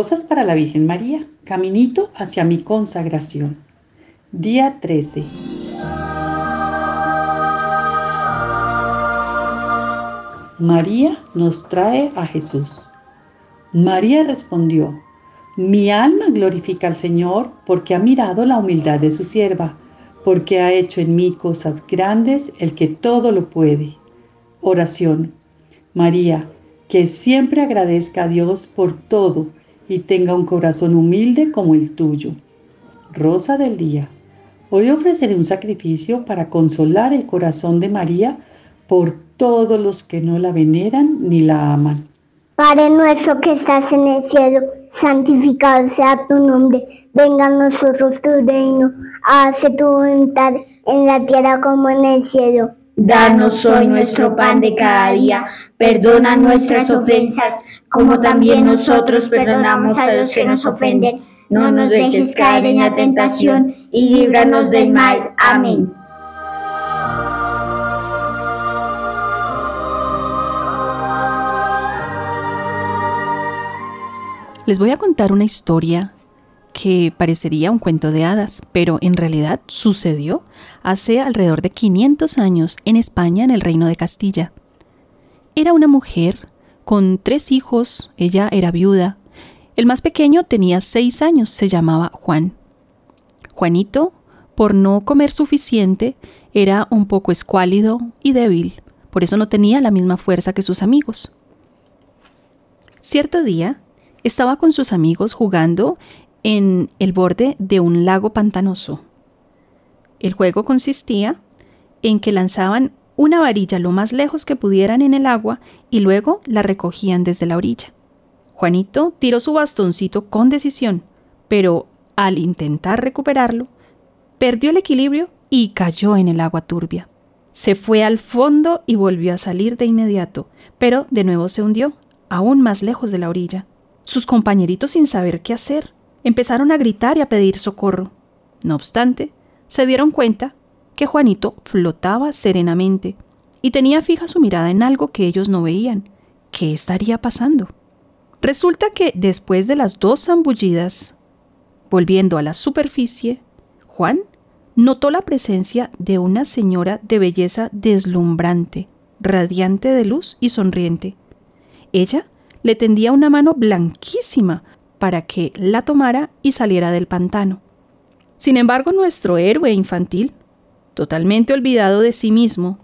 Para la Virgen María, caminito hacia mi consagración. Día 13. María nos trae a Jesús. María respondió, mi alma glorifica al Señor porque ha mirado la humildad de su sierva, porque ha hecho en mí cosas grandes el que todo lo puede. Oración. María, que siempre agradezca a Dios por todo y tenga un corazón humilde como el tuyo. Rosa del Día. Hoy ofreceré un sacrificio para consolar el corazón de María por todos los que no la veneran ni la aman. Padre nuestro que estás en el cielo, santificado sea tu nombre, venga a nosotros tu reino, hágase tu voluntad en la tierra como en el cielo. Danos hoy nuestro pan de cada día, perdona nuestras ofensas, como también nosotros perdonamos a los que nos ofenden. No nos dejes caer en la tentación y líbranos del mal. Amén. Les voy a contar una historia que parecería un cuento de hadas, pero en realidad sucedió hace alrededor de 500 años en España, en el Reino de Castilla. Era una mujer con tres hijos, ella era viuda. El más pequeño tenía seis años, se llamaba Juan. Juanito, por no comer suficiente, era un poco escuálido y débil, por eso no tenía la misma fuerza que sus amigos. Cierto día, estaba con sus amigos jugando en el borde de un lago pantanoso. El juego consistía en que lanzaban una varilla lo más lejos que pudieran en el agua y luego la recogían desde la orilla. Juanito tiró su bastoncito con decisión, pero al intentar recuperarlo, perdió el equilibrio y cayó en el agua turbia. Se fue al fondo y volvió a salir de inmediato, pero de nuevo se hundió, aún más lejos de la orilla. Sus compañeritos, sin saber qué hacer, empezaron a gritar y a pedir socorro. No obstante, se dieron cuenta que Juanito flotaba serenamente y tenía fija su mirada en algo que ellos no veían. ¿Qué estaría pasando? Resulta que después de las dos zambullidas, volviendo a la superficie, Juan notó la presencia de una señora de belleza deslumbrante, radiante de luz y sonriente. Ella le tendía una mano blanquísima para que la tomara y saliera del pantano. Sin embargo, nuestro héroe infantil, totalmente olvidado de sí mismo,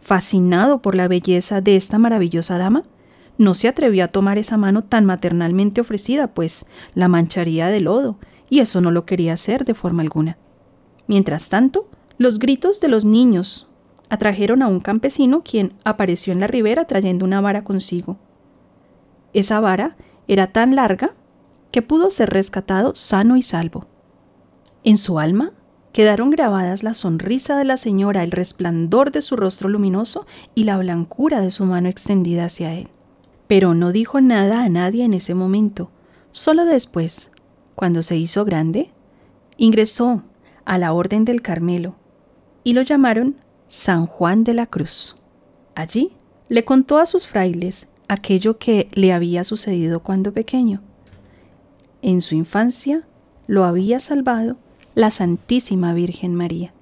fascinado por la belleza de esta maravillosa dama, no se atrevió a tomar esa mano tan maternalmente ofrecida, pues la mancharía de lodo, y eso no lo quería hacer de forma alguna. Mientras tanto, los gritos de los niños atrajeron a un campesino quien apareció en la ribera trayendo una vara consigo. Esa vara era tan larga que pudo ser rescatado sano y salvo. En su alma quedaron grabadas la sonrisa de la señora, el resplandor de su rostro luminoso y la blancura de su mano extendida hacia él. Pero no dijo nada a nadie en ese momento. Solo después, cuando se hizo grande, ingresó a la Orden del Carmelo y lo llamaron San Juan de la Cruz. Allí le contó a sus frailes aquello que le había sucedido cuando pequeño. En su infancia lo había salvado la Santísima Virgen María.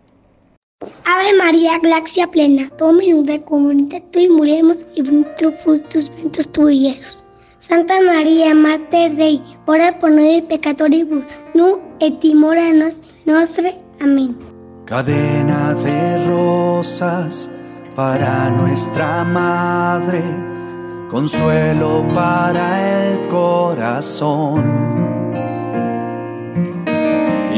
Ave María, gracia plena, de comunidad tú y muremos y frutos frutos ventos tú y Jesús. Santa María, Mater Dei, ora por noi peccatoribus, nu et timora nos nostre. Amén. Cadena de rosas para nuestra Madre consuelo para el corazón.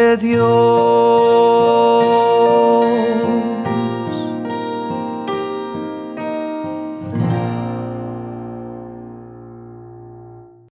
de Dios.